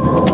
Oh.